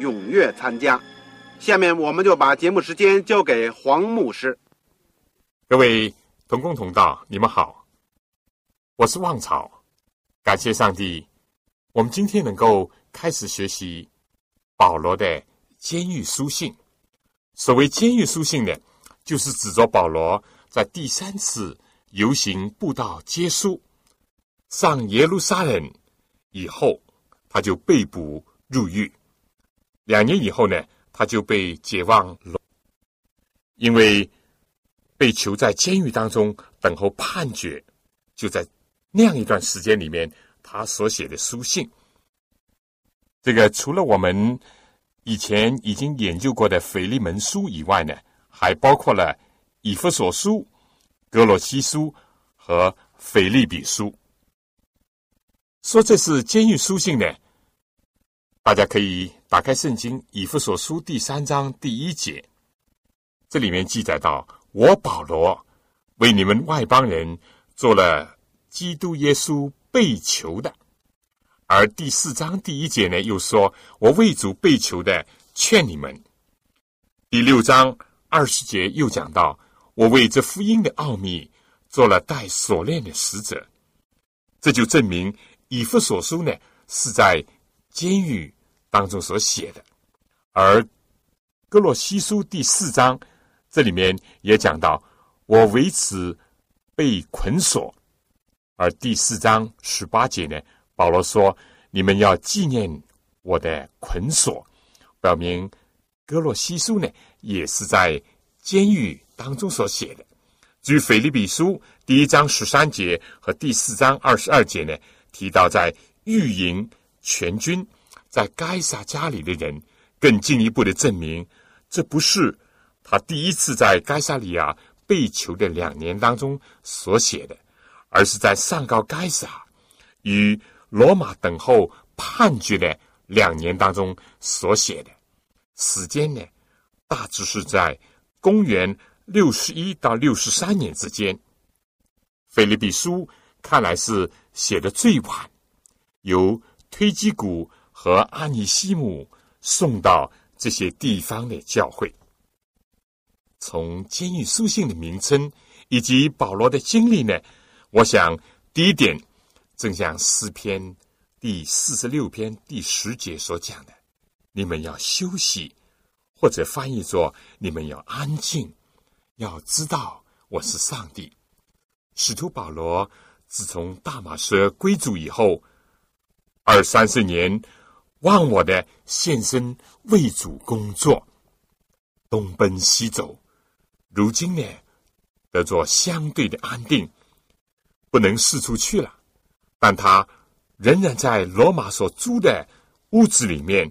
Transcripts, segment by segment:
踊跃参加。下面我们就把节目时间交给黄牧师。各位同工同道，你们好，我是旺草，感谢上帝，我们今天能够开始学习保罗的监狱书信。所谓监狱书信呢，就是指着保罗在第三次。游行布道结束，上耶路撒冷以后，他就被捕入狱。两年以后呢，他就被解放了，因为被囚在监狱当中等候判决。就在那样一段时间里面，他所写的书信，这个除了我们以前已经研究过的腓利门书以外呢，还包括了以弗所书。格罗西书和腓利比书说这是监狱书信呢，大家可以打开圣经以弗所书第三章第一节，这里面记载到：“我保罗为你们外邦人做了基督耶稣被囚的。”而第四章第一节呢，又说：“我为主被囚的，劝你们。”第六章二十节又讲到。我为这福音的奥秘做了带锁链的使者，这就证明以弗所书呢是在监狱当中所写的，而哥洛西书第四章这里面也讲到我为此被捆锁，而第四章十八节呢，保罗说你们要纪念我的捆锁，表明哥洛西书呢也是在监狱。当中所写的，据腓利比书第一章十三节和第四章二十二节呢，提到在御营全军在该撒家里的人，更进一步的证明，这不是他第一次在该撒利亚被囚的两年当中所写的，而是在上告该撒与罗马等候判决的两年当中所写的。时间呢，大致是在公元。六十一到六十三年之间，菲利比书看来是写的最晚，由推基古和阿尼西姆送到这些地方的教会。从监狱书信的名称以及保罗的经历呢，我想第一点，正像诗篇第四十六篇第十节所讲的：“你们要休息，或者翻译作你们要安静。”要知道我是上帝。使徒保罗自从大马士归主以后，二三十年忘我的献身为主工作，东奔西走，如今呢得做相对的安定，不能四处去了，但他仍然在罗马所租的屋子里面，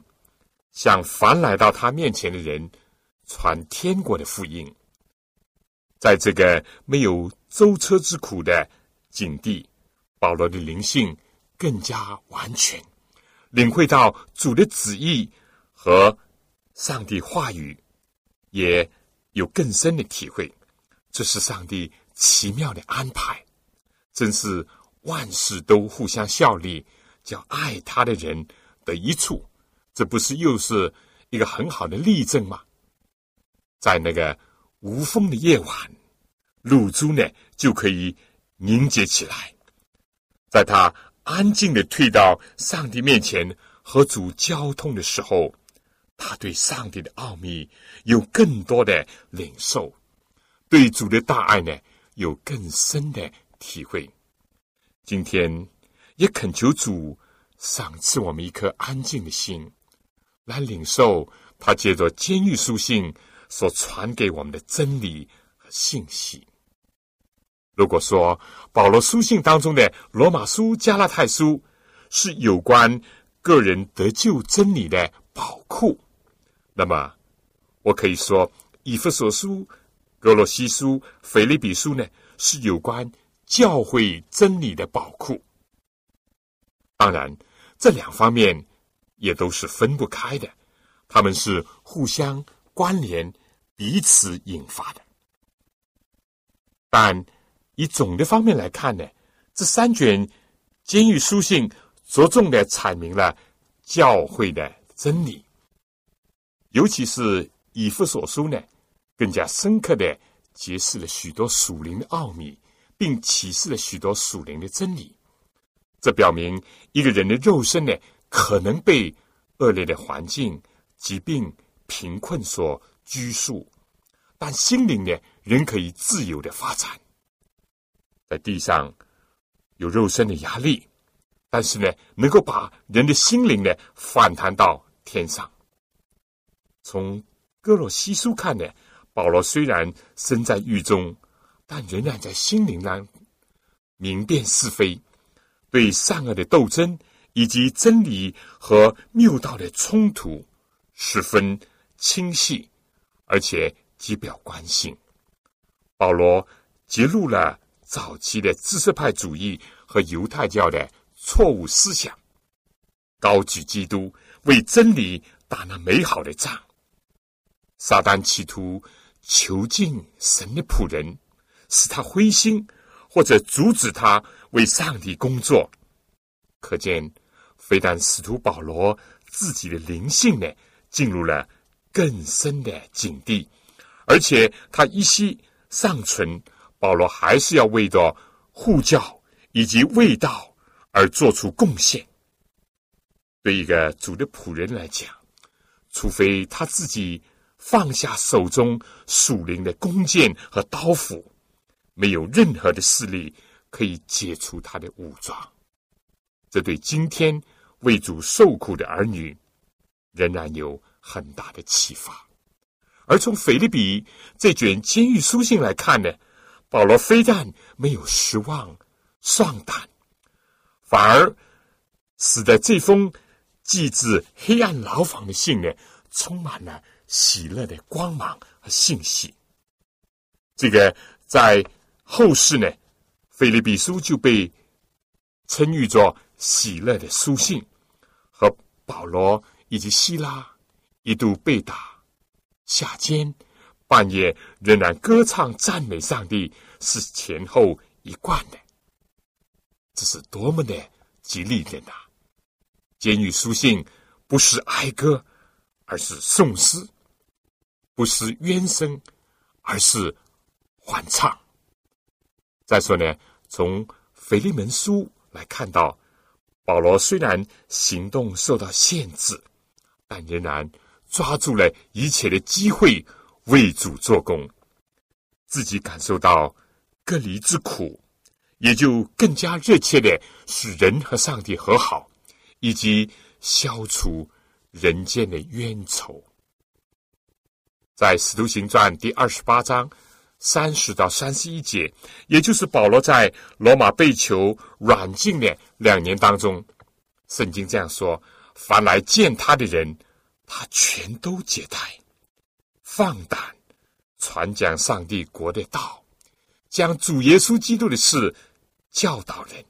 向凡来到他面前的人传天国的福音。在这个没有舟车之苦的境地，保罗的灵性更加完全，领会到主的旨意和上帝话语，也有更深的体会。这是上帝奇妙的安排，真是万事都互相效力，叫爱他的人得一处。这不是又是一个很好的例证吗？在那个。无风的夜晚，露珠呢就可以凝结起来。在他安静的退到上帝面前，和主交通的时候，他对上帝的奥秘有更多的领受，对主的大爱呢有更深的体会。今天也恳求主赏赐我们一颗安静的心，来领受他借着监狱书信所传给我们的真理和信息。如果说保罗书信当中的罗马书、加拉太书是有关个人得救真理的宝库，那么我可以说以弗所书、格罗西书、腓利比书呢是有关教会真理的宝库。当然，这两方面也都是分不开的，他们是互相关联、彼此引发的，但。以总的方面来看呢，这三卷监狱书信着重的阐明了教会的真理，尤其是以弗所书呢，更加深刻的揭示了许多属灵的奥秘，并启示了许多属灵的真理。这表明一个人的肉身呢，可能被恶劣的环境、疾病、贫困所拘束，但心灵呢，仍可以自由的发展。在地上有肉身的压力，但是呢，能够把人的心灵呢反弹到天上。从哥罗西书看呢，保罗虽然身在狱中，但仍然在心灵上明辨是非，对善恶的斗争以及真理和谬道的冲突十分清晰，而且极表关心。保罗揭露了。早期的知识派主义和犹太教的错误思想，高举基督为真理打那美好的仗。撒旦企图囚禁神的仆人，使他灰心，或者阻止他为上帝工作。可见，非但使徒保罗自己的灵性呢进入了更深的境地，而且他一息尚存。保罗还是要为着护教以及卫道而做出贡献。对一个主的仆人来讲，除非他自己放下手中属灵的弓箭和刀斧，没有任何的势力可以解除他的武装。这对今天为主受苦的儿女，仍然有很大的启发。而从腓利比这卷监狱书信来看呢？保罗非但没有失望、丧胆，反而使得这封寄自黑暗牢房的信呢，充满了喜乐的光芒和信息。这个在后世呢，《菲利比书》就被称誉作喜乐的书信，和保罗以及希拉一度被打、下监。半夜仍然歌唱赞美上帝，是前后一贯的。这是多么的激励人呐！监狱书信不是哀歌，而是颂诗；不是冤声，而是欢唱。再说呢，从腓利门书来看到，保罗虽然行动受到限制，但仍然抓住了一切的机会。为主做工，自己感受到隔离之苦，也就更加热切的使人和上帝和好，以及消除人间的冤仇。在《使徒行传》第二十八章三十到三十一节，也就是保罗在罗马被囚软禁的两年当中，圣经这样说：“凡来见他的人，他全都接待。”放胆传讲上帝国的道，将主耶稣基督的事教导人。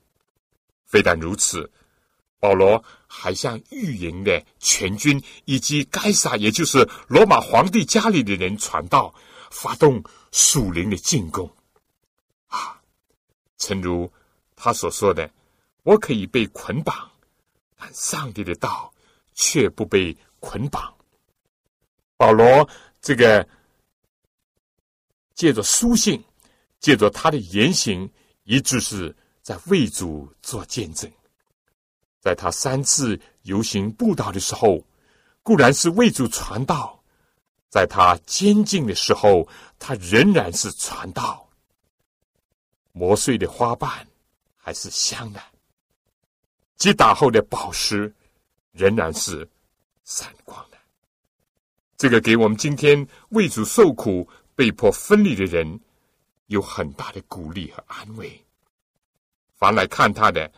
非但如此，保罗还向御营的全军以及该撒，也就是罗马皇帝家里的人传道，发动属灵的进攻。啊，诚如他所说的：“我可以被捆绑，但上帝的道却不被捆绑。”保罗。这个借着书信，借着他的言行，一直是在为主做见证。在他三次游行布道的时候，固然是为主传道；在他监禁的时候，他仍然是传道。磨碎的花瓣还是香的，击打后的宝石仍然是闪光。这个给我们今天为主受苦、被迫分离的人有很大的鼓励和安慰。凡来看他的，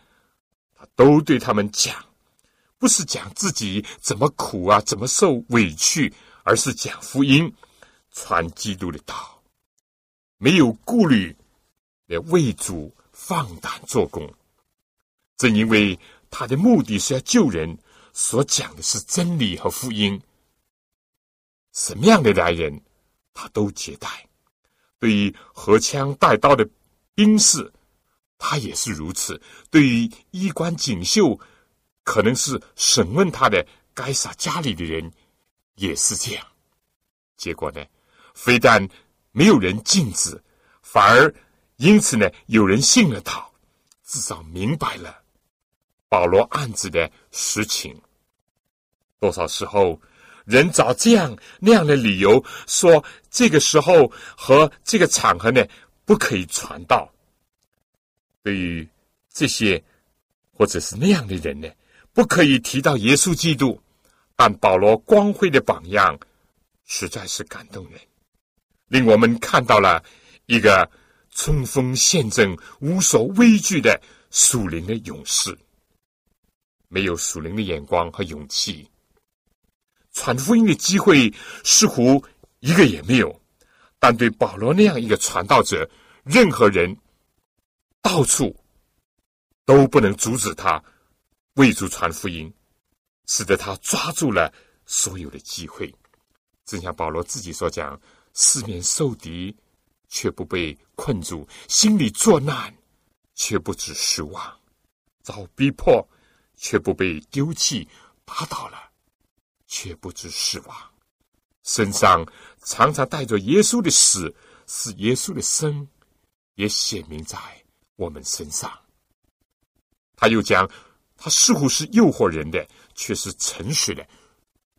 他都对他们讲，不是讲自己怎么苦啊，怎么受委屈，而是讲福音，传基督的道，没有顾虑。为主放胆做工，正因为他的目的是要救人，所讲的是真理和福音。什么样的来人，他都接待。对于荷枪带刀的兵士，他也是如此；对于衣冠锦绣，可能是审问他的该杀家里的人，也是这样。结果呢，非但没有人禁止，反而。因此呢，有人信了他，至少明白了保罗案子的实情。多少时候，人找这样那样的理由，说这个时候和这个场合呢不可以传道。对于这些或者是那样的人呢，不可以提到耶稣基督。但保罗光辉的榜样实在是感动人，令我们看到了一个。冲锋陷阵、无所畏惧的属灵的勇士，没有属灵的眼光和勇气，传福音的机会似乎一个也没有。但对保罗那样一个传道者，任何人到处都不能阻止他为主传福音，使得他抓住了所有的机会。正像保罗自己所讲：“四面受敌。”却不被困住，心里作难，却不知失望；遭逼迫，却不被丢弃；打倒了，却不知死亡。身上常常带着耶稣的死，使耶稣的生也显明在我们身上。他又讲，他似乎是诱惑人的，却是诚实的；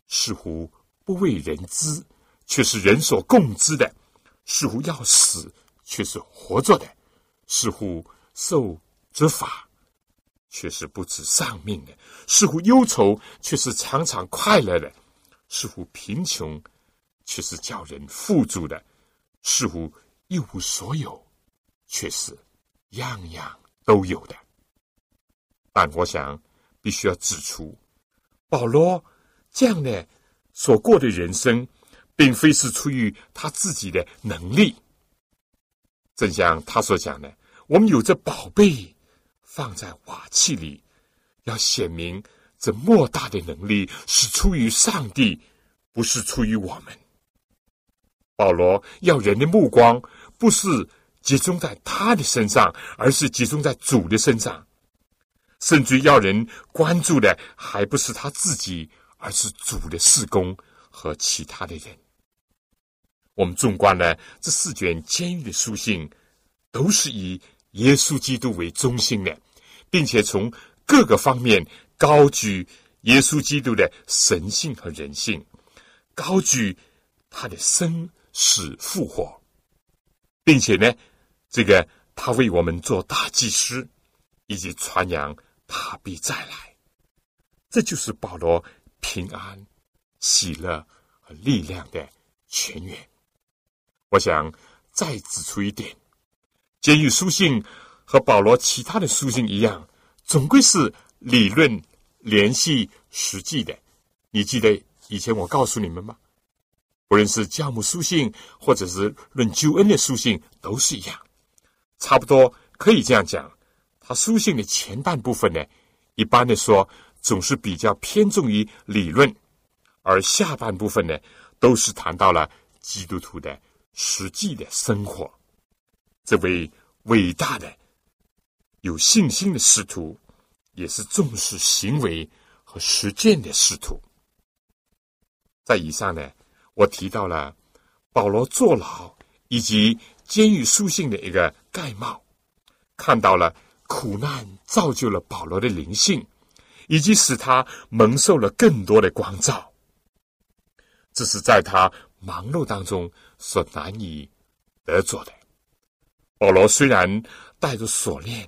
似乎不为人知，却是人所共知的。似乎要死，却是活着的；似乎受责罚，却是不知丧命的；似乎忧愁，却是常常快乐的；似乎贫穷，却是叫人富足的；似乎一无所有，却是样样都有的。但我想必须要指出，保罗这样的所过的人生。并非是出于他自己的能力，正像他所讲的，我们有着宝贝放在瓦器里，要显明这莫大的能力是出于上帝，不是出于我们。保罗要人的目光不是集中在他的身上，而是集中在主的身上，甚至要人关注的还不是他自己，而是主的事工和其他的人。我们纵观了这四卷监狱的书信，都是以耶稣基督为中心的，并且从各个方面高举耶稣基督的神性和人性，高举他的生死复活，并且呢，这个他为我们做大祭司，以及传扬他必再来，这就是保罗平安、喜乐和力量的泉源。我想再指出一点：监狱书信和保罗其他的书信一样，总归是理论联系实际的。你记得以前我告诉你们吗？无论是教母书信，或者是论救恩的书信，都是一样。差不多可以这样讲，他书信的前半部分呢，一般的说总是比较偏重于理论，而下半部分呢，都是谈到了基督徒的。实际的生活，这位伟大的、有信心的师徒，也是重视行为和实践的师徒。在以上呢，我提到了保罗坐牢以及监狱书信的一个概貌，看到了苦难造就了保罗的灵性，以及使他蒙受了更多的光照。这是在他忙碌当中所难以得着的。保罗虽然带着锁链，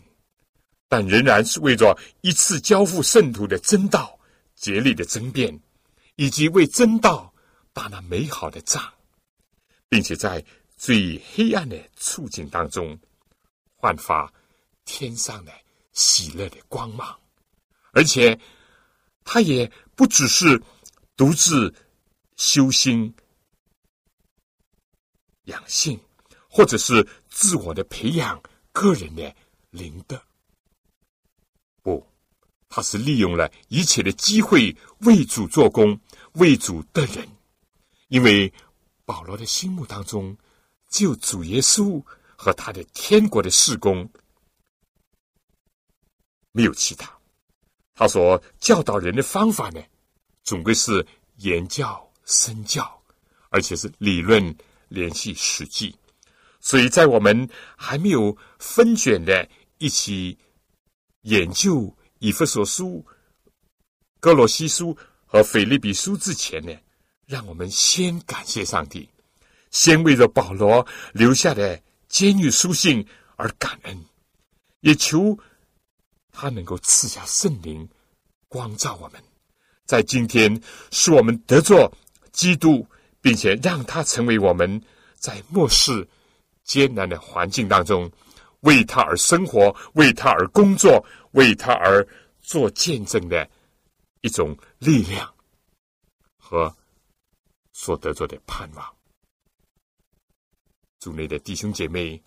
但仍然是为着一次交付圣徒的真道竭力的争辩，以及为真道打那美好的仗，并且在最黑暗的处境当中焕发天上的喜乐的光芒。而且，他也不只是独自。修心、养性，或者是自我的培养个人的灵德，不，他是利用了一切的机会为主做工、为主的人。因为保罗的心目当中，只有主耶稣和他的天国的事工，没有其他。他所教导人的方法呢，总归是言教。身教，而且是理论联系实际，所以在我们还没有分卷的一起研究以弗所书、哥罗西书和腓利比书之前呢，让我们先感谢上帝，先为着保罗留下的监狱书信而感恩，也求他能够赐下圣灵光照我们，在今天使我们得着。基督，并且让他成为我们在末世艰难的环境当中为他而生活、为他而工作、为他而做见证的一种力量和所得着的盼望。组内的弟兄姐妹，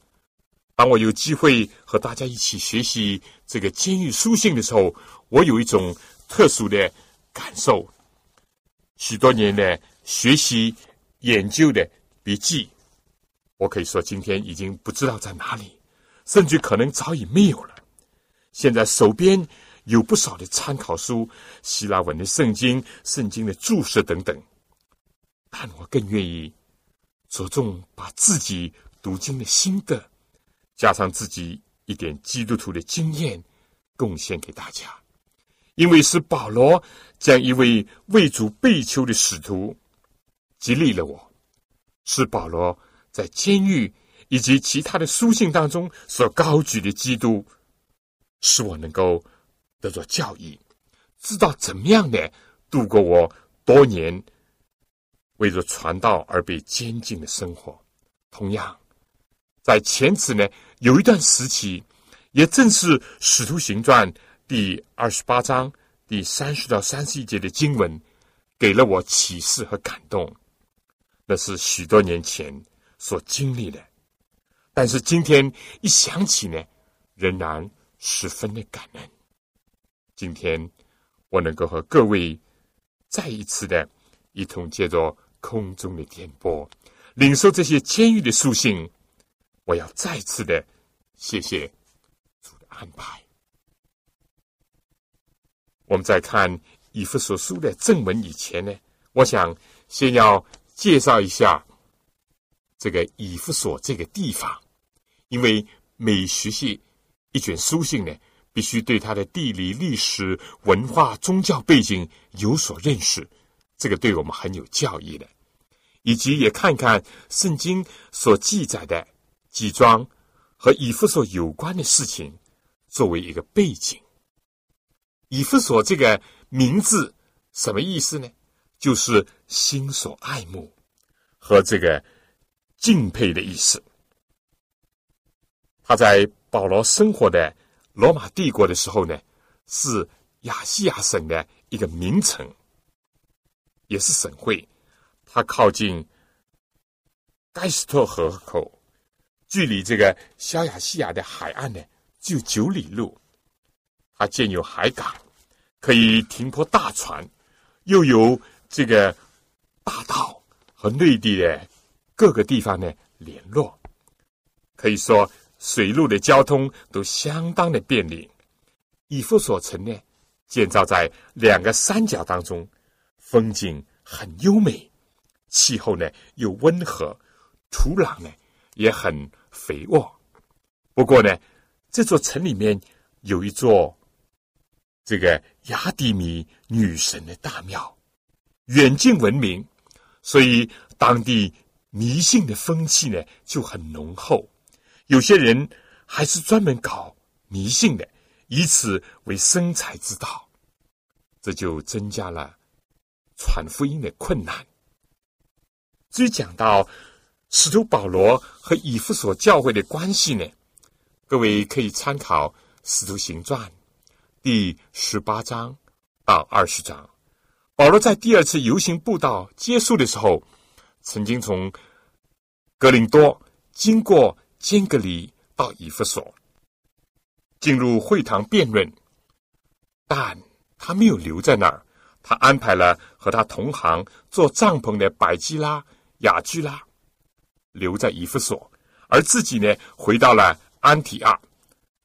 当我有机会和大家一起学习这个监狱书信的时候，我有一种特殊的感受。许多年的。学习研究的笔记，我可以说今天已经不知道在哪里，甚至可能早已没有了。现在手边有不少的参考书、希腊文的圣经、圣经的注释等等，但我更愿意着重把自己读经的心得，加上自己一点基督徒的经验，贡献给大家。因为是保罗将一位为主被囚的使徒。激励了我，是保罗在监狱以及其他的书信当中所高举的基督，使我能够得着教义，知道怎么样的度过我多年为着传道而被监禁的生活。同样，在前次呢，有一段时期，也正是《使徒行传》第二十八章第三十到三十一节的经文，给了我启示和感动。那是许多年前所经历的，但是今天一想起呢，仍然十分的感恩。今天我能够和各位再一次的一同借着空中的电波，领受这些监狱的书信，我要再次的谢谢主的安排。我们在看以弗所书的正文以前呢，我想先要。介绍一下这个以弗所这个地方，因为每学习一卷书信呢，必须对它的地理、历史、文化、宗教背景有所认识，这个对我们很有教益的，以及也看看圣经所记载的几桩和以弗所有关的事情，作为一个背景。以弗所这个名字什么意思呢？就是心所爱慕和这个敬佩的意思。他在保罗生活的罗马帝国的时候呢，是亚细亚省的一个名城，也是省会。它靠近盖斯特河口，距离这个小亚细亚的海岸呢，只有九里路。它建有海港，可以停泊大船，又有。这个大道和内地的各个地方呢联络，可以说水路的交通都相当的便利。以弗所城呢建造在两个山脚当中，风景很优美，气候呢又温和，土壤呢也很肥沃。不过呢，这座城里面有一座这个雅典米女神的大庙，远近闻名，所以当地迷信的风气呢就很浓厚。有些人还是专门搞迷信的，以此为生财之道，这就增加了传福音的困难。至于讲到使徒保罗和以弗所教会的关系呢，各位可以参考《使徒行传》第十八章到二十章。保罗在第二次游行布道结束的时候，曾经从格林多经过坚格里到以弗所，进入会堂辩论，但他没有留在那儿，他安排了和他同行做帐篷的百基拉。雅居拉留在以弗所，而自己呢回到了安提阿。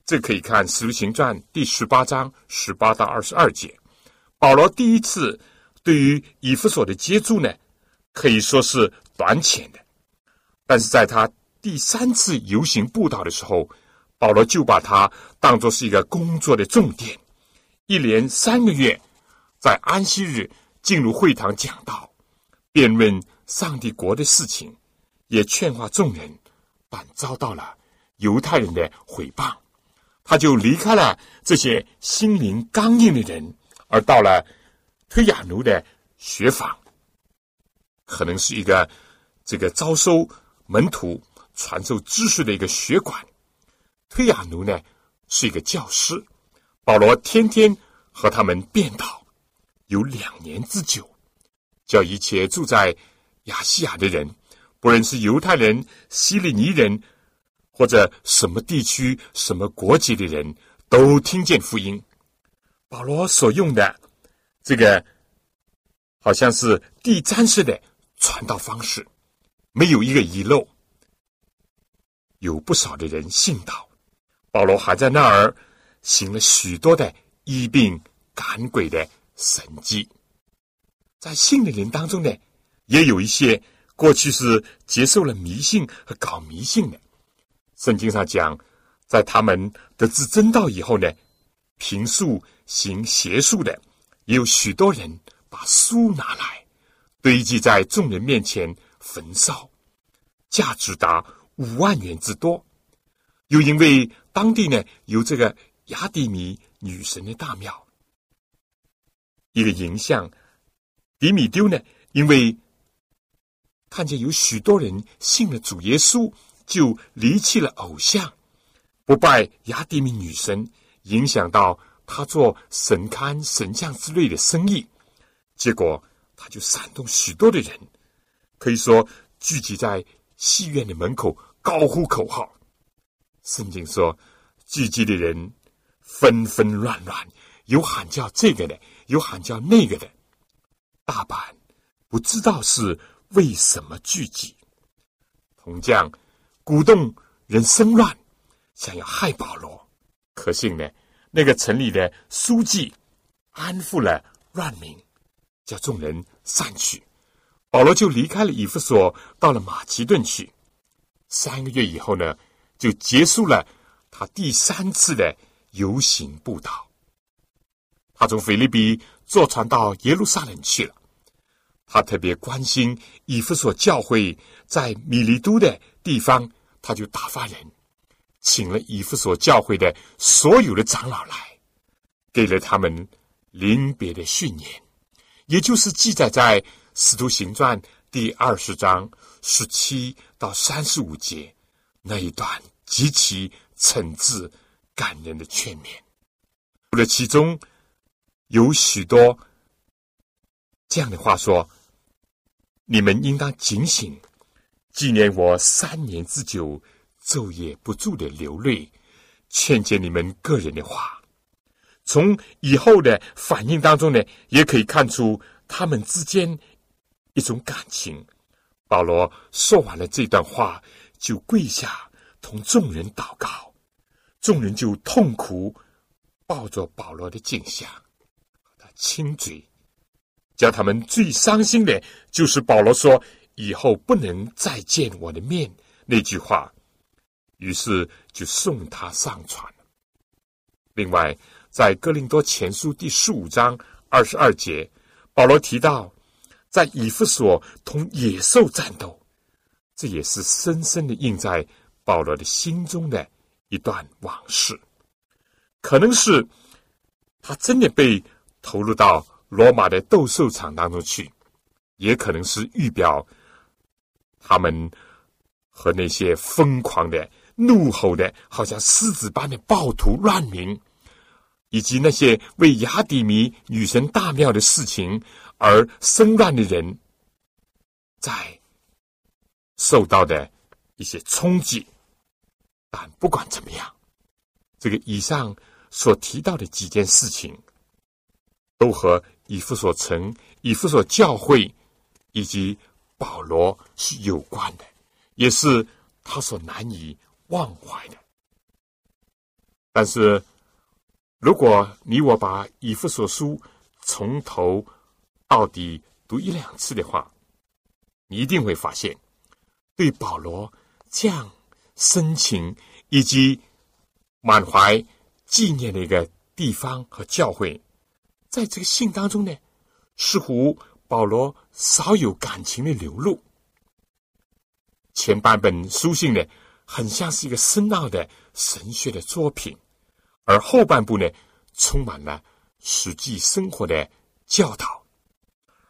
这可以看《使徒行传》第十八章十八到二十二节。保罗第一次对于以弗所的接触呢，可以说是短浅的，但是在他第三次游行布道的时候，保罗就把它当作是一个工作的重点，一连三个月在安息日进入会堂讲道、辩论。上帝国的事情，也劝化众人，但遭到了犹太人的毁谤，他就离开了这些心灵刚硬的人，而到了推雅奴的学坊，可能是一个这个招收门徒、传授知识的一个学馆。推雅奴呢是一个教师，保罗天天和他们辩道，有两年之久，叫一切住在。亚细亚的人，不论是犹太人、希利尼人，或者什么地区、什么国籍的人，都听见福音。保罗所用的这个，好像是地毡式的传道方式，没有一个遗漏。有不少的人信道，保罗还在那儿行了许多的医病赶鬼的神迹。在信的人当中呢。也有一些过去是接受了迷信和搞迷信的。圣经上讲，在他们得知真道以后呢，平素行邪术的，也有许多人把书拿来堆积在众人面前焚烧，价值达五万元之多。又因为当地呢有这个雅典米女神的大庙，一个影像，迪米丢呢，因为。看见有许多人信了主耶稣，就离弃了偶像，不拜雅典米女神，影响到他做神龛、神像之类的生意，结果他就煽动许多的人，可以说聚集在戏院的门口高呼口号。圣经说，聚集的人纷纷乱乱，有喊叫这个的，有喊叫那个的，大半不知道是。为什么聚集？铜匠鼓动人生乱，想要害保罗。可幸呢，那个城里的书记安抚了乱民，叫众人散去。保罗就离开了以弗所，到了马其顿去。三个月以后呢，就结束了他第三次的游行布道。他从菲律宾坐船到耶路撒冷去了。他特别关心以弗所教会在米利都的地方，他就打发人请了以弗所教会的所有的长老来，给了他们临别的训言，也就是记载在《使徒行传》第二十章十七到三十五节那一段极其诚挚感人的劝勉。除了其中有许多。这样的话说，你们应当警醒，纪念我三年之久，昼夜不住的流泪，劝诫你们个人的话。从以后的反应当中呢，也可以看出他们之间一种感情。保罗说完了这段话，就跪下同众人祷告，众人就痛苦抱着保罗的颈项，他亲嘴。叫他们最伤心的，就是保罗说以后不能再见我的面那句话，于是就送他上船。另外，在哥林多前书第十五章二十二节，保罗提到，在以弗所同野兽战斗，这也是深深的印在保罗的心中的一段往事。可能是他真的被投入到罗马的斗兽场当中去，也可能是预表他们和那些疯狂的。怒吼的，好像狮子般的暴徒乱民，以及那些为雅典米女神大庙的事情而生乱的人，在受到的一些冲击。但不管怎么样，这个以上所提到的几件事情，都和以弗所城、以弗所教会以及保罗是有关的，也是他所难以。忘怀的，但是如果你我把以弗所书从头到底读一两次的话，你一定会发现，对保罗这样深情以及满怀纪念的一个地方和教会，在这个信当中呢，似乎保罗少有感情的流露。前半本书信呢。很像是一个深奥的神学的作品，而后半部呢，充满了实际生活的教导，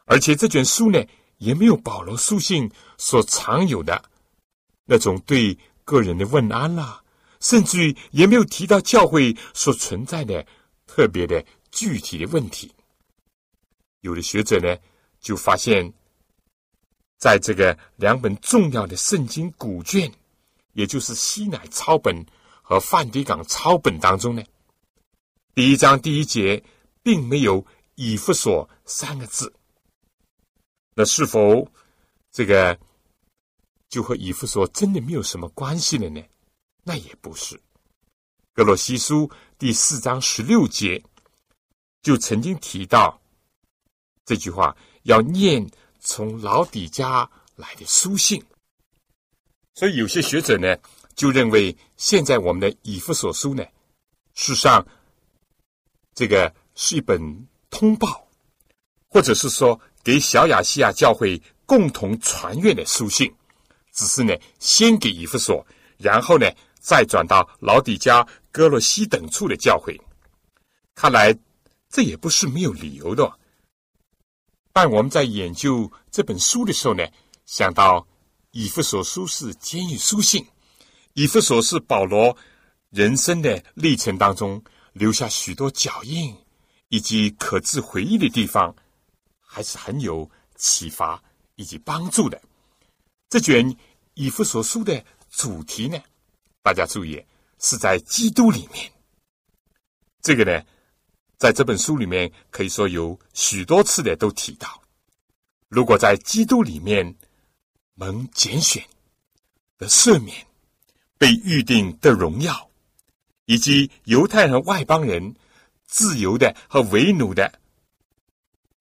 而且这卷书呢，也没有保罗书信所常有的那种对个人的问安啦，甚至于也没有提到教会所存在的特别的具体的问题。有的学者呢，就发现，在这个两本重要的圣经古卷。也就是西乃抄本和梵蒂冈抄本当中呢，第一章第一节并没有“以弗所”三个字。那是否这个就和以弗所真的没有什么关系了呢？那也不是。格罗西书第四章十六节就曾经提到这句话，要念从老底家来的书信。所以有些学者呢，就认为现在我们的以弗所书呢，事实上这个是一本通报，或者是说给小亚细亚教会共同传阅的书信，只是呢先给以弗所，然后呢再转到老底加、哥罗西等处的教会。看来这也不是没有理由的。但我们在研究这本书的时候呢，想到。以弗所书是监狱书信，以弗所是保罗人生的历程当中留下许多脚印以及可自回忆的地方，还是很有启发以及帮助的。这卷以弗所书的主题呢，大家注意是在基督里面。这个呢，在这本书里面可以说有许多次的都提到，如果在基督里面。蒙拣选的赦免，被预定的荣耀，以及犹太人外邦人自由的和为奴的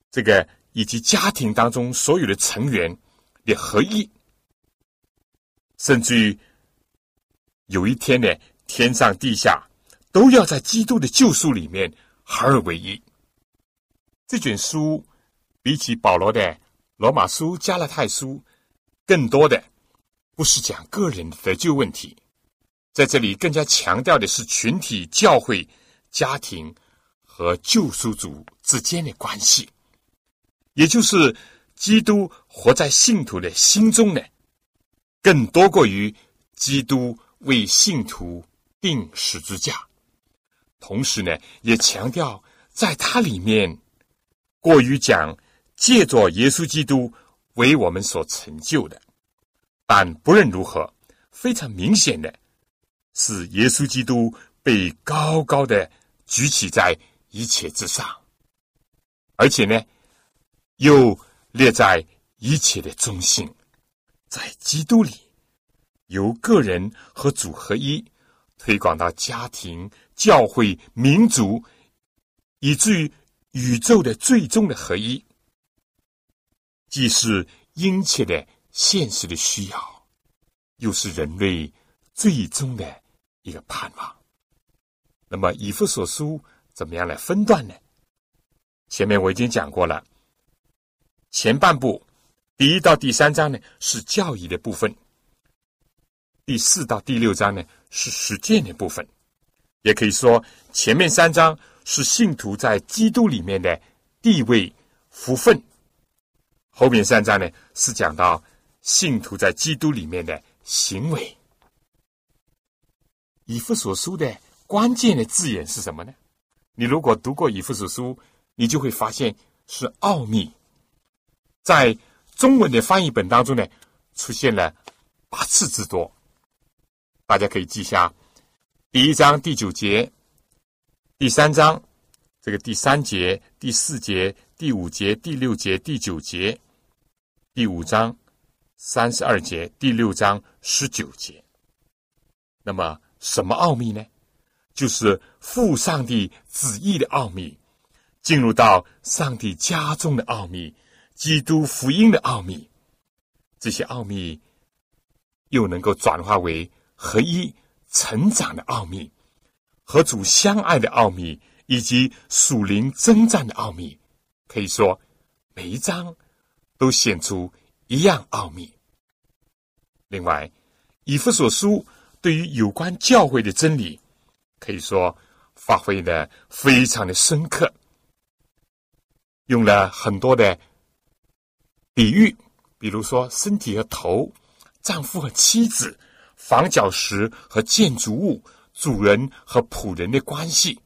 这个，以及家庭当中所有的成员的合一，甚至于有一天呢，天上地下都要在基督的救赎里面合而为一。这卷书比起保罗的罗马书、加拉太书。更多的不是讲个人的得救问题，在这里更加强调的是群体、教会、家庭和救赎主之间的关系，也就是基督活在信徒的心中呢，更多过于基督为信徒定十字架，同时呢，也强调在它里面过于讲借着耶稣基督。为我们所成就的，但不论如何，非常明显的是，耶稣基督被高高的举起在一切之上，而且呢，又列在一切的中心，在基督里，由个人和主合一，推广到家庭、教会、民族，以至于宇宙的最终的合一。既是殷切的现实的需要，又是人类最终的一个盼望。那么，以弗所书怎么样来分段呢？前面我已经讲过了，前半部第一到第三章呢是教义的部分，第四到第六章呢是实践的部分，也可以说前面三章是信徒在基督里面的地位福分，后面三章呢是讲到信徒在基督里面的行为。以弗所书的关键的字眼是什么呢？你如果读过以弗所书，你就会发现是奥秘。在中文的翻译本当中呢，出现了八次之多。大家可以记下：第一章第九节，第三章这个第三节、第四节、第五节、第六节、第九节，第五章三十二节，第六章十九节。那么。什么奥秘呢？就是父上帝旨意的奥秘，进入到上帝家中的奥秘，基督福音的奥秘。这些奥秘又能够转化为合一成长的奥秘，和主相爱的奥秘，以及属灵征战的奥秘。可以说，每一章都显出一样奥秘。另外，以弗所书。对于有关教会的真理，可以说发挥的非常的深刻，用了很多的比喻，比如说身体和头、丈夫和妻子、房角石和建筑物、主人和仆人的关系，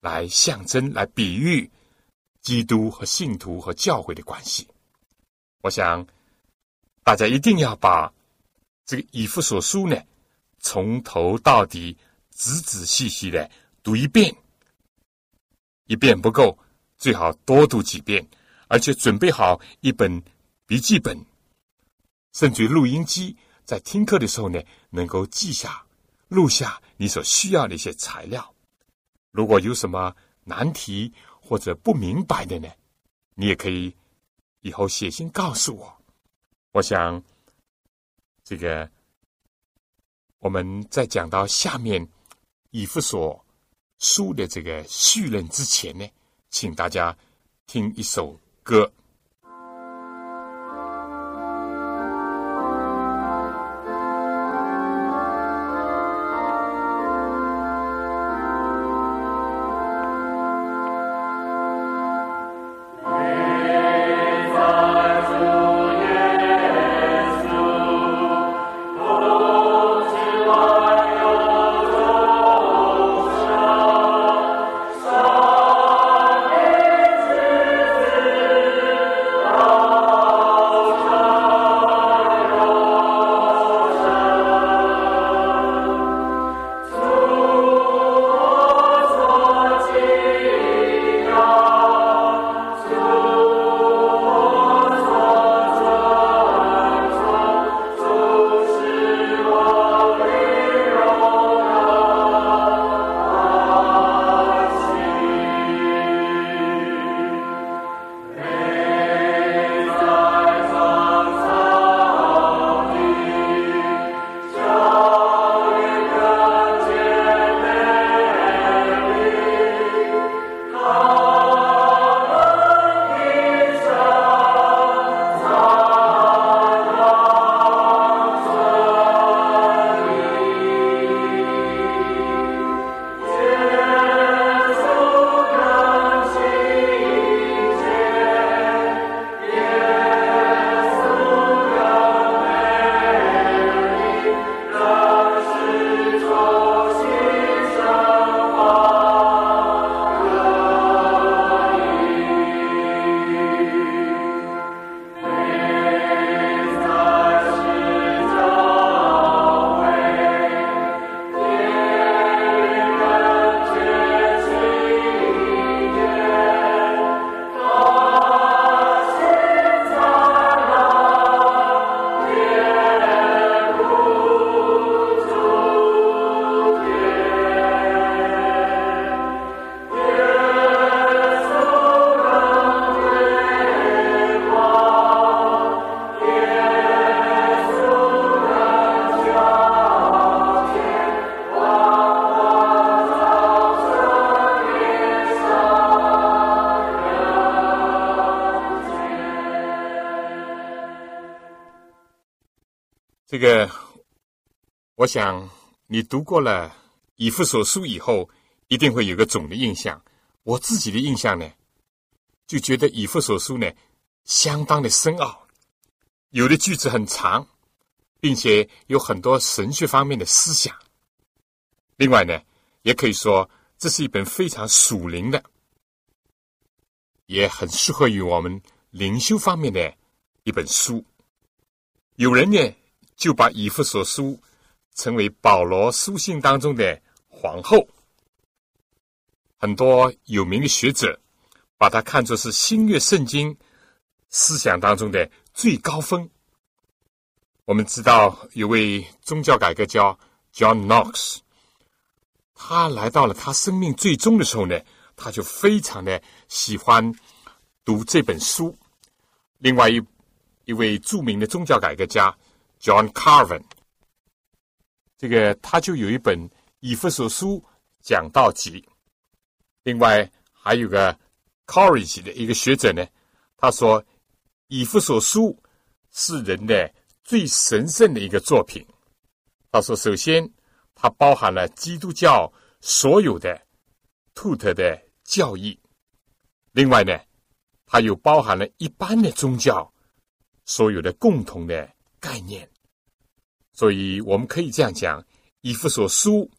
来象征、来比喻基督和信徒和教会的关系。我想大家一定要把这个以弗所书呢。从头到底仔仔细细的读一遍，一遍不够，最好多读几遍，而且准备好一本笔记本，甚至录音机，在听课的时候呢，能够记下、录下你所需要的一些材料。如果有什么难题或者不明白的呢，你也可以以后写信告诉我。我想，这个。我们在讲到下面以弗所书的这个序论之前呢，请大家听一首歌。这个，我想你读过了以弗所书以后，一定会有个总的印象。我自己的印象呢，就觉得以弗所书呢相当的深奥，有的句子很长，并且有很多神学方面的思想。另外呢，也可以说这是一本非常属灵的，也很适合于我们灵修方面的一本书。有人呢。就把以弗所书称为保罗书信当中的皇后，很多有名的学者把它看作是新约圣经思想当中的最高峰。我们知道有位宗教改革家 John Knox，他来到了他生命最终的时候呢，他就非常的喜欢读这本书。另外一一位著名的宗教改革家。John Carvin，这个他就有一本《以弗所书讲道集》。另外还有个 Courage 的一个学者呢，他说《以弗所书》是人的最神圣的一个作品。他说，首先它包含了基督教所有的 t 特的教义；另外呢，它又包含了一般的宗教所有的共同的。概念，所以我们可以这样讲：以弗所书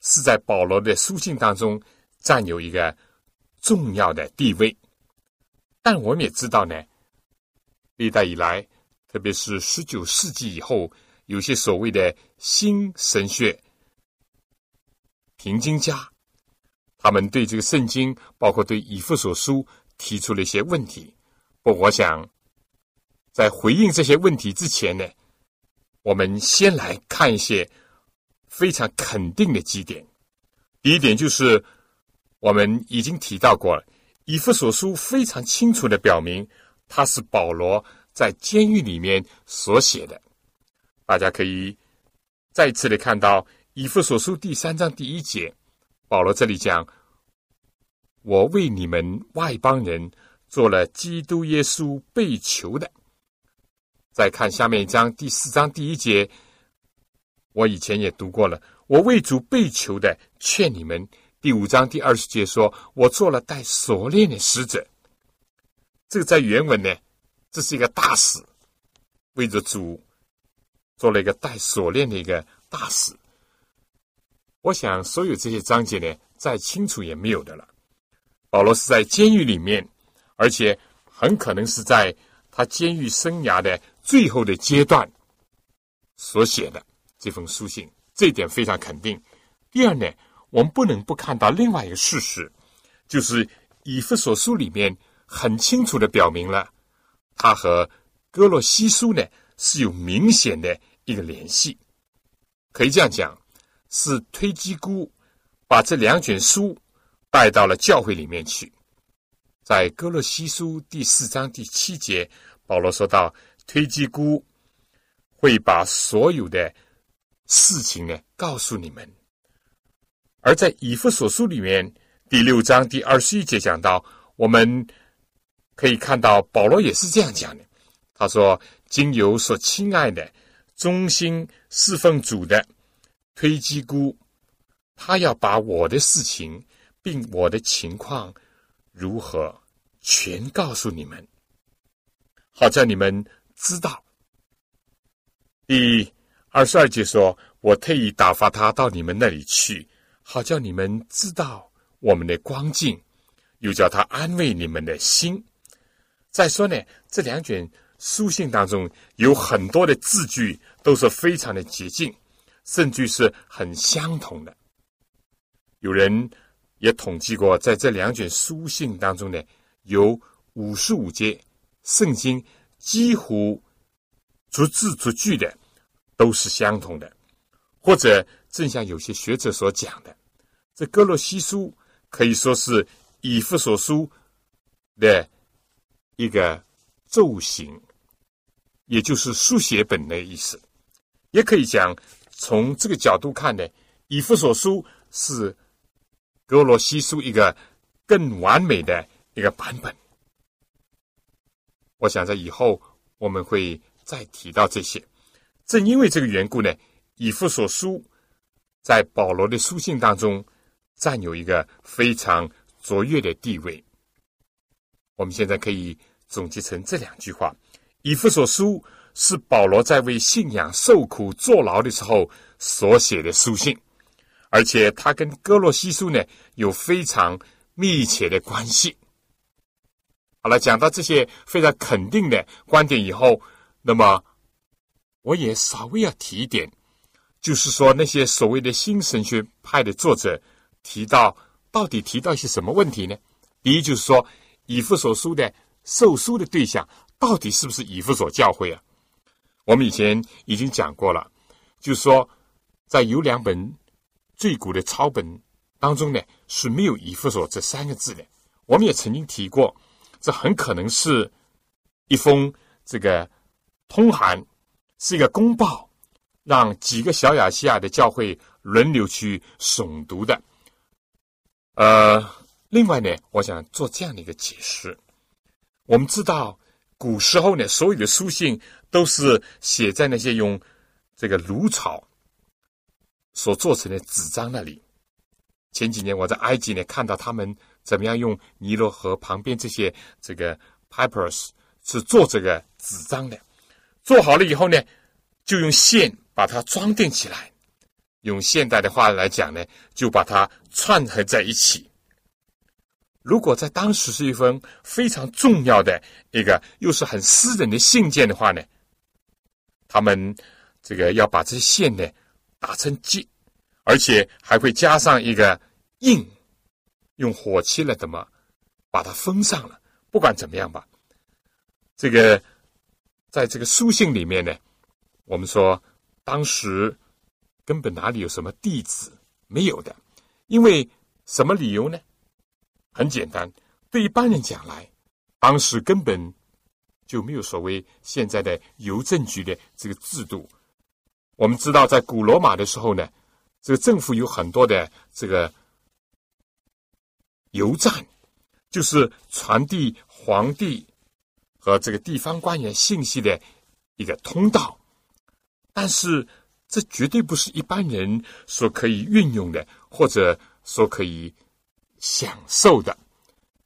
是在保罗的书信当中占有一个重要的地位。但我们也知道呢，历代以来，特别是十九世纪以后，有些所谓的新神学平经家，他们对这个圣经，包括对以弗所书提出了一些问题。不，我想。在回应这些问题之前呢，我们先来看一些非常肯定的几点。第一点就是我们已经提到过，《以弗所书》非常清楚的表明，它是保罗在监狱里面所写的。大家可以再次的看到《以弗所书》第三章第一节，保罗这里讲：“我为你们外邦人做了基督耶稣被囚的。”再看下面一章第四章第一节，我以前也读过了。我为主被囚的，劝你们。第五章第二十节说：“我做了带锁链的使者。”这个在原文呢，这是一个大使，为着主做了一个带锁链的一个大使。我想，所有这些章节呢，再清楚也没有的了。保罗是在监狱里面，而且很可能是在他监狱生涯的。最后的阶段所写的这封书信，这一点非常肯定。第二呢，我们不能不看到另外一个事实，就是以弗所书里面很清楚的表明了，他和哥洛西书呢是有明显的一个联系。可以这样讲，是推基姑把这两卷书带到了教会里面去。在哥洛西书第四章第七节，保罗说到。推基姑会把所有的事情呢告诉你们，而在以弗所书里面第六章第二十一节讲到，我们可以看到保罗也是这样讲的。他说：“经由所亲爱的、忠心侍奉主的推基姑，他要把我的事情并我的情况如何全告诉你们，好叫你们。”知道，第二十二节说：“我特意打发他到你们那里去，好叫你们知道我们的光景，又叫他安慰你们的心。”再说呢，这两卷书信当中有很多的字句都是非常的接近，甚至是很相同的。有人也统计过，在这两卷书信当中呢，有五十五节圣经。几乎逐字逐句的都是相同的，或者正像有些学者所讲的，这哥罗西书可以说是以弗所书的一个奏行，也就是书写本的意思。也可以讲，从这个角度看呢，以弗所书是哥罗西书一个更完美的一个版本。我想在以后我们会再提到这些。正因为这个缘故呢，以弗所书在保罗的书信当中占有一个非常卓越的地位。我们现在可以总结成这两句话：以弗所书是保罗在为信仰受苦坐牢的时候所写的书信，而且他跟哥罗西书呢有非常密切的关系。好了，讲到这些非常肯定的观点以后，那么我也稍微要提一点，就是说那些所谓的新神学派的作者提到，到底提到一些什么问题呢？第一，就是说以弗所书的受书的对象到底是不是以弗所教会啊？我们以前已经讲过了，就是说在有两本最古的抄本当中呢是没有以弗所这三个字的。我们也曾经提过。这很可能是一封这个通函，是一个公报，让几个小亚细亚的教会轮流去诵读的。呃，另外呢，我想做这样的一个解释：我们知道，古时候呢，所有的书信都是写在那些用这个芦草所做成的纸张那里。前几年我在埃及呢，看到他们。怎么样用尼罗河旁边这些这个 papyrus 是做这个纸张的？做好了以后呢，就用线把它装订起来。用现代的话来讲呢，就把它串合在一起。如果在当时是一封非常重要的一个又是很私人的信件的话呢，他们这个要把这些线呢打成结，而且还会加上一个印。用火漆了，怎么把它封上了？不管怎么样吧，这个在这个书信里面呢，我们说当时根本哪里有什么地址没有的，因为什么理由呢？很简单，对一般人讲来，当时根本就没有所谓现在的邮政局的这个制度。我们知道，在古罗马的时候呢，这个政府有很多的这个。邮站就是传递皇帝和这个地方官员信息的一个通道，但是这绝对不是一般人所可以运用的，或者说可以享受的。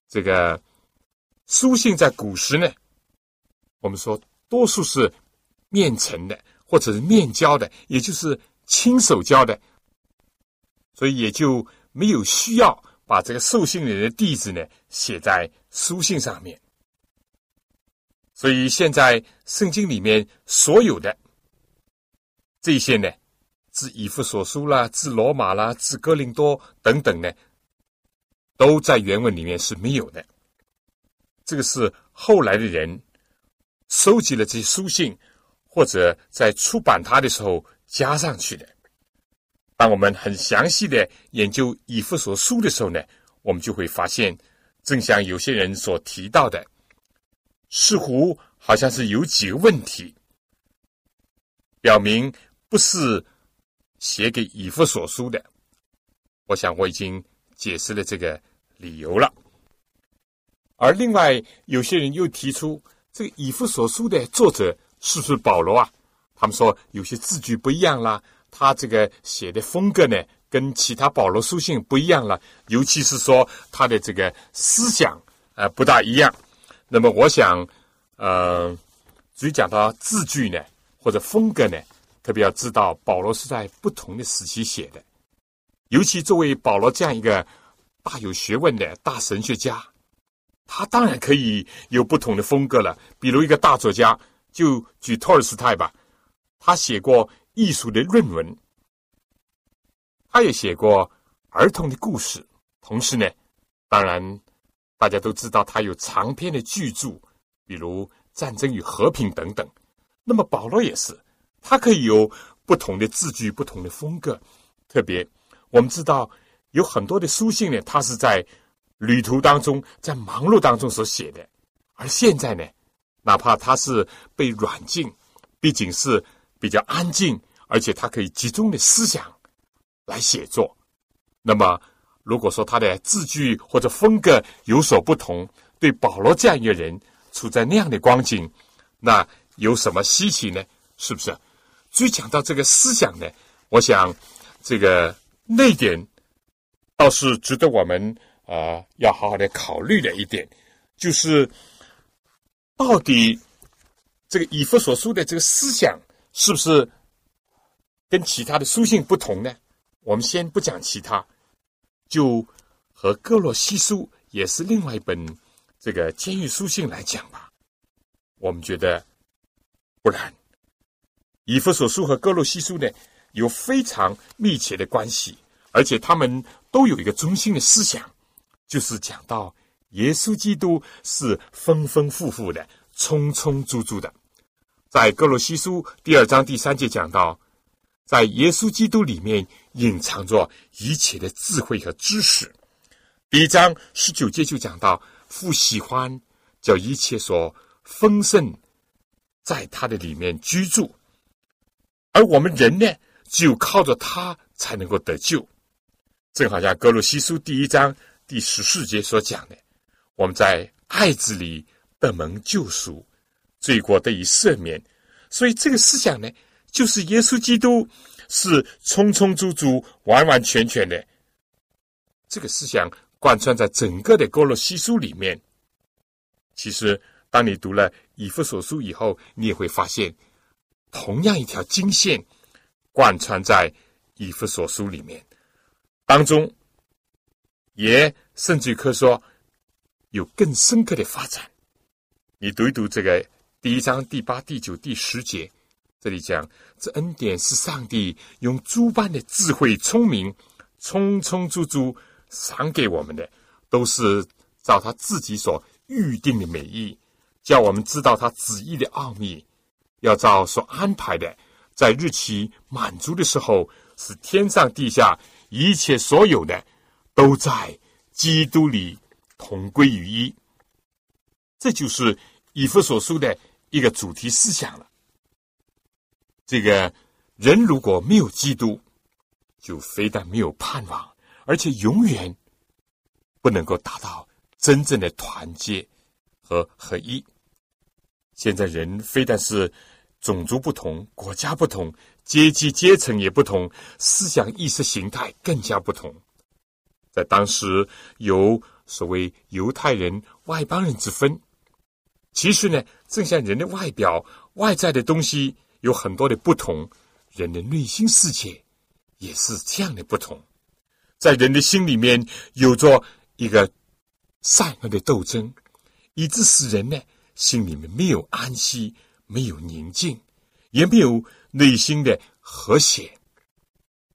这个书信在古时呢，我们说多数是面呈的，或者是面交的，也就是亲手交的，所以也就没有需要。把这个受信人的地址呢写在书信上面，所以现在圣经里面所有的这些呢，自以弗所书啦，自罗马啦，自哥林多等等呢，都在原文里面是没有的。这个是后来的人收集了这些书信，或者在出版它的时候加上去的。当我们很详细的研究以弗所书的时候呢，我们就会发现，正像有些人所提到的，似乎好像是有几个问题，表明不是写给以弗所书的。我想我已经解释了这个理由了。而另外有些人又提出，这个以弗所书的作者是不是保罗啊？他们说有些字句不一样啦。他这个写的风格呢，跟其他保罗书信不一样了，尤其是说他的这个思想呃不大一样。那么我想，呃，至于讲到字句呢，或者风格呢，特别要知道保罗是在不同的时期写的。尤其作为保罗这样一个大有学问的大神学家，他当然可以有不同的风格了。比如一个大作家，就举托尔斯泰吧，他写过。艺术的论文，他也写过儿童的故事。同时呢，当然大家都知道他有长篇的巨著，比如《战争与和平》等等。那么保罗也是，他可以有不同的字句、不同的风格。特别我们知道有很多的书信呢，他是在旅途当中、在忙碌当中所写的。而现在呢，哪怕他是被软禁，毕竟是。比较安静，而且他可以集中的思想来写作。那么，如果说他的字句或者风格有所不同，对保罗这样一个人处在那样的光景，那有什么稀奇呢？是不是？至于讲到这个思想呢，我想这个那点倒是值得我们啊要好好的考虑的一点，就是到底这个以弗所书的这个思想是不是跟其他的书信不同呢？我们先不讲其他，就和哥罗西书也是另外一本这个监狱书信来讲吧。我们觉得不然。以弗所书和哥罗西书呢，有非常密切的关系，而且他们都有一个中心的思想，就是讲到耶稣基督是丰丰富富的、充充足足的。在哥罗西书第二章第三节讲到，在耶稣基督里面隐藏着一切的智慧和知识。第一章十九节就讲到，父喜欢叫一切所丰盛在他的里面居住。而我们人呢，只有靠着他才能够得救。正好像哥罗西书第一章第十四节所讲的，我们在爱子里得蒙救赎，罪过得以赦免。所以这个思想呢，就是耶稣基督是充充足足、完完全全的。这个思想贯穿在整个的哥罗西书里面。其实，当你读了以弗所书以后，你也会发现。同样一条经线贯穿在以弗所书里面，当中也甚至可说有更深刻的发展。你读一读这个第一章第八、第九、第十节，这里讲这恩典是上帝用诸般的智慧、聪明，充充足足赏给我们的，都是照他自己所预定的美意，叫我们知道他旨意的奥秘。要照所安排的，在日期满足的时候，使天上地下一切所有的，都在基督里同归于一。这就是以弗所书的一个主题思想了。这个人如果没有基督，就非但没有盼望，而且永远不能够达到真正的团结和合一。现在人非但是。种族不同，国家不同，阶级阶层也不同，思想意识形态更加不同。在当时有所谓犹太人、外邦人之分。其实呢，正像人的外表、外在的东西有很多的不同，人的内心世界也是这样的不同。在人的心里面有着一个善恶的斗争，以致使人呢心里面没有安息。没有宁静，也没有内心的和谐，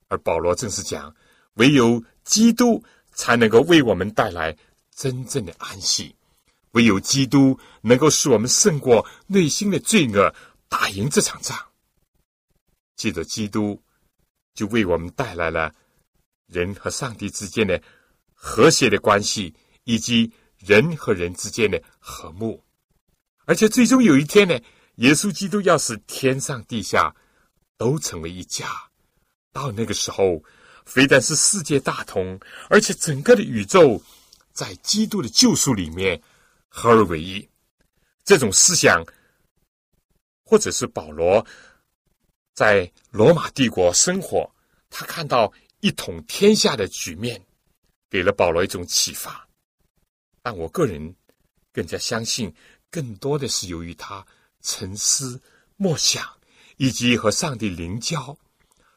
而保罗正是讲，唯有基督才能够为我们带来真正的安息，唯有基督能够使我们胜过内心的罪恶，打赢这场仗。记得基督就为我们带来了人和上帝之间的和谐的关系，以及人和人之间的和睦，而且最终有一天呢。耶稣基督要使天上地下都成为一家，到那个时候，非但是世界大同，而且整个的宇宙在基督的救赎里面合而为一。这种思想，或者是保罗在罗马帝国生活，他看到一统天下的局面，给了保罗一种启发。但我个人更加相信，更多的是由于他。沉思默想，以及和上帝灵交，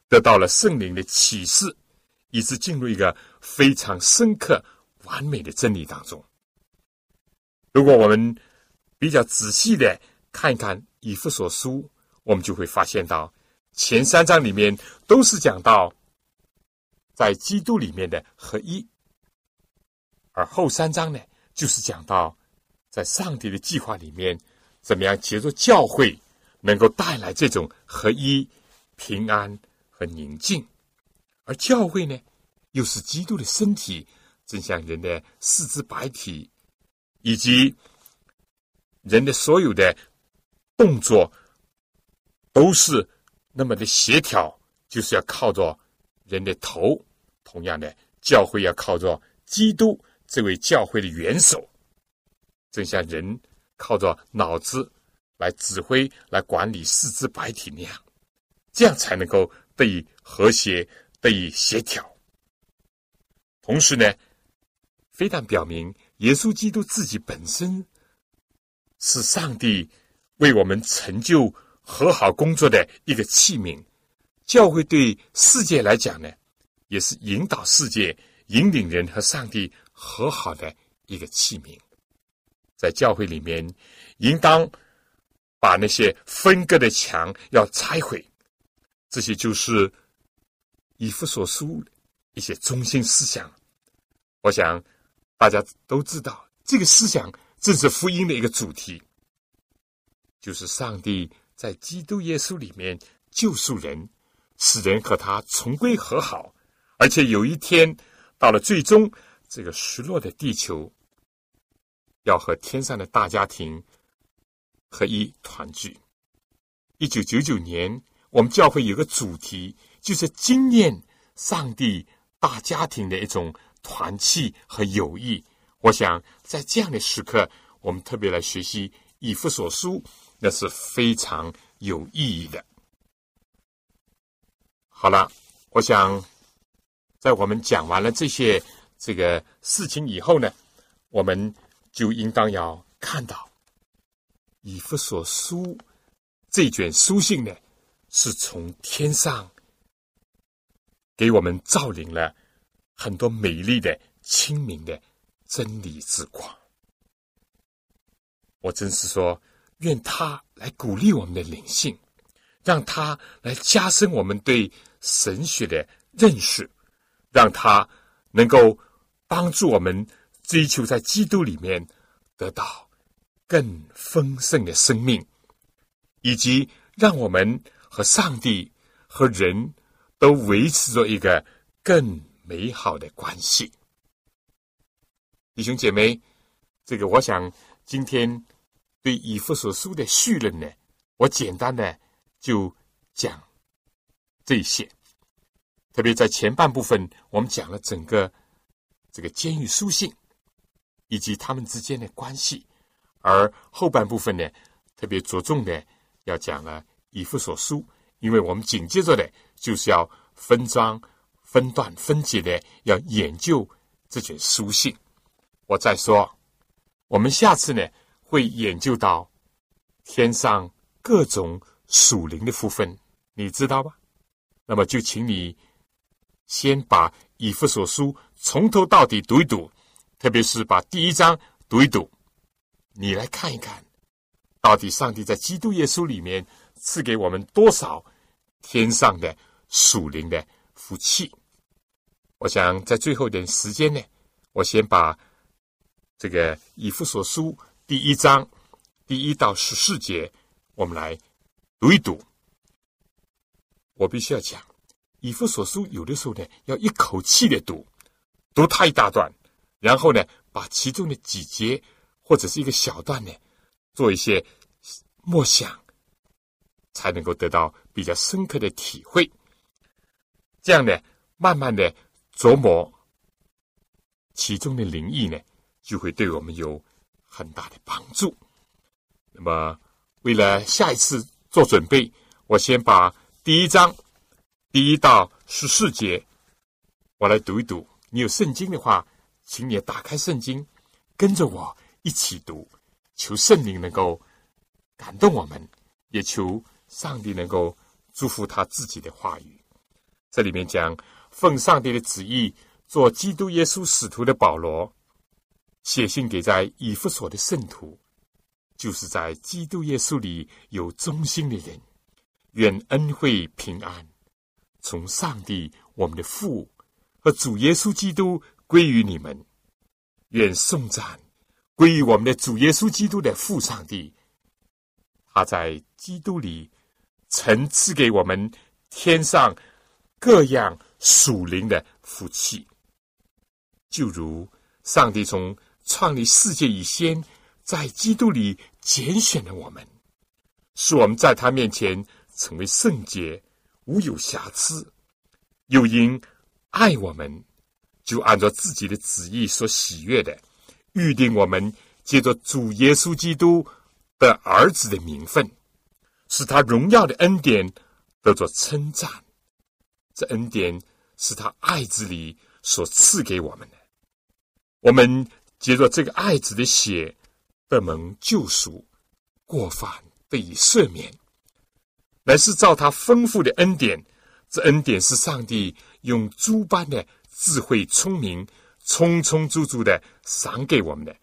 得到了圣灵的启示，以致进入一个非常深刻、完美的真理当中。如果我们比较仔细的看一看以弗所书，我们就会发现到前三章里面都是讲到在基督里面的合一，而后三章呢，就是讲到在上帝的计划里面。怎么样借助教会，能够带来这种合一、平安和宁静？而教会呢，又是基督的身体，正像人的四肢百体，以及人的所有的动作，都是那么的协调，就是要靠着人的头。同样的，教会要靠着基督这位教会的元首，正像人。靠着脑子来指挥、来管理四肢百体那样，这样才能够得以和谐、得以协调。同时呢，非但表明耶稣基督自己本身是上帝为我们成就和好工作的一个器皿，教会对世界来讲呢，也是引导世界、引领人和上帝和好的一个器皿。在教会里面，应当把那些分割的墙要拆毁。这些就是以弗所书一些中心思想。我想大家都知道，这个思想正是福音的一个主题，就是上帝在基督耶稣里面救赎人，使人和他重归和好，而且有一天到了最终，这个失落的地球。要和天上的大家庭合一团聚。一九九九年，我们教会有个主题，就是经验上帝大家庭的一种团契和友谊。我想在这样的时刻，我们特别来学习以弗所书，那是非常有意义的。好了，我想在我们讲完了这些这个事情以后呢，我们。就应当要看到，以弗所书这卷书信呢，是从天上给我们照领了很多美丽的、清明的真理之光。我真是说，愿他来鼓励我们的灵性，让他来加深我们对神学的认识，让他能够帮助我们。追求在基督里面得到更丰盛的生命，以及让我们和上帝和人都维持着一个更美好的关系。弟兄姐妹，这个我想今天对以弗所书的序论呢，我简单的就讲这些。特别在前半部分，我们讲了整个这个监狱书信。以及他们之间的关系，而后半部分呢，特别着重的要讲了以弗所书，因为我们紧接着的就是要分章、分段、分解的要研究这卷书信。我再说，我们下次呢会研究到天上各种属灵的部分，你知道吧？那么就请你先把以弗所书从头到底读一读。特别是把第一章读一读，你来看一看，到底上帝在基督耶稣里面赐给我们多少天上的属灵的福气？我想在最后一点时间呢，我先把这个以弗所书第一章第一到十四节，我们来读一读。我必须要讲，以弗所书有的时候呢，要一口气的读，读它一大段。然后呢，把其中的几节或者是一个小段呢，做一些默想，才能够得到比较深刻的体会。这样呢，慢慢的琢磨其中的灵异呢，就会对我们有很大的帮助。那么，为了下一次做准备，我先把第一章第一到十四节我来读一读。你有圣经的话。请你打开圣经，跟着我一起读，求圣灵能够感动我们，也求上帝能够祝福他自己的话语。这里面讲，奉上帝的旨意做基督耶稣使徒的保罗，写信给在以弗所的圣徒，就是在基督耶稣里有忠心的人，愿恩惠平安从上帝我们的父和主耶稣基督。归于你们，愿颂赞归于我们的主耶稣基督的父上帝。他在基督里曾赐给我们天上各样属灵的福气，就如上帝从创立世界以先，在基督里拣选了我们，使我们在他面前成为圣洁，无有瑕疵，又因爱我们。就按照自己的旨意所喜悦的，预定我们借着主耶稣基督的儿子的名分，使他荣耀的恩典得着称赞。这恩典是他爱子里所赐给我们的。我们借着这个爱子的血得蒙救赎，过犯得以赦免，乃是照他丰富的恩典。这恩典是上帝用诸般的智慧、聪明，充充足足的赏给我们的，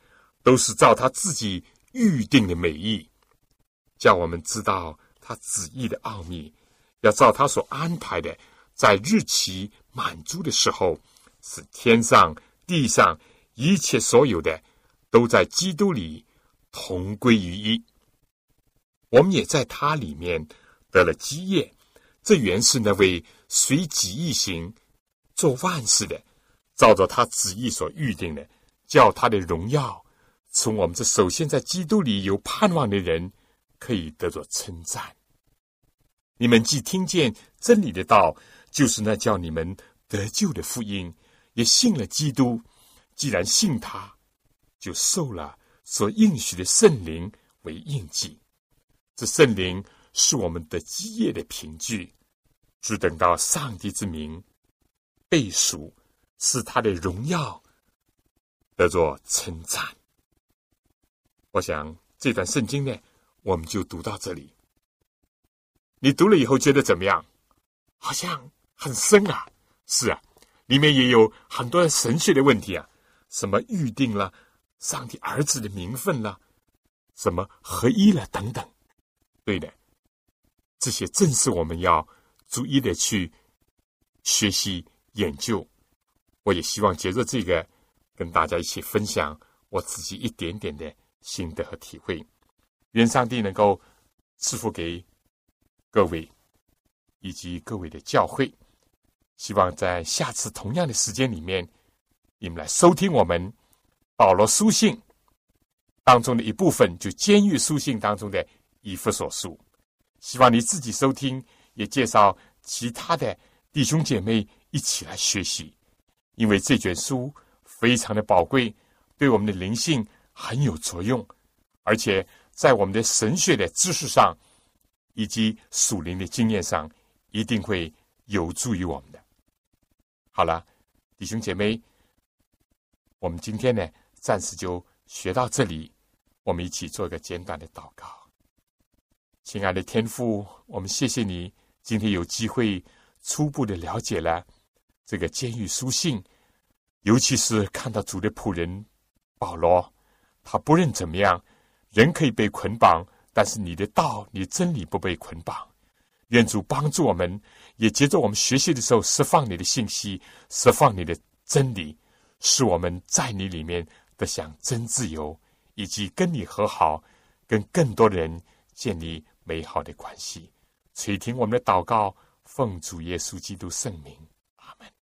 都是照他自己预定的美意，叫我们知道他旨意的奥秘，要照他所安排的，在日期满足的时候，使天上地上一切所有的，都在基督里同归于一。我们也在他里面得了基业。这原是那位随己意行、做万事的，照着他旨意所预定的，叫他的荣耀从我们这首先在基督里有盼望的人可以得着称赞。你们既听见真理的道，就是那叫你们得救的福音，也信了基督。既然信他，就受了所应许的圣灵为印记。这圣灵是我们的基业的凭据。只等到上帝之名背熟，是他的荣耀得着称赞。我想这段圣经呢，我们就读到这里。你读了以后觉得怎么样？好像很深啊！是啊，里面也有很多神学的问题啊，什么预定了上帝儿子的名分了，什么合一了等等。对的，这些正是我们要。逐一的去学习研究，我也希望借着这个跟大家一起分享我自己一点点的心得和体会。愿上帝能够赐福给各位以及各位的教会。希望在下次同样的时间里面，你们来收听我们保罗书信当中的一部分，就监狱书信当中的以弗所书。希望你自己收听。也介绍其他的弟兄姐妹一起来学习，因为这卷书非常的宝贵，对我们的灵性很有作用，而且在我们的神学的知识上以及属灵的经验上，一定会有助于我们的。好了，弟兄姐妹，我们今天呢，暂时就学到这里，我们一起做一个简短的祷告。亲爱的天父，我们谢谢你。今天有机会初步的了解了这个监狱书信，尤其是看到主的仆人保罗，他不论怎么样，人可以被捆绑，但是你的道、你真理不被捆绑。愿主帮助我们，也接着我们学习的时候释放你的信息，释放你的真理，使我们在你里面得享真自由，以及跟你和好，跟更多的人建立美好的关系。垂听我们的祷告，奉主耶稣基督圣名。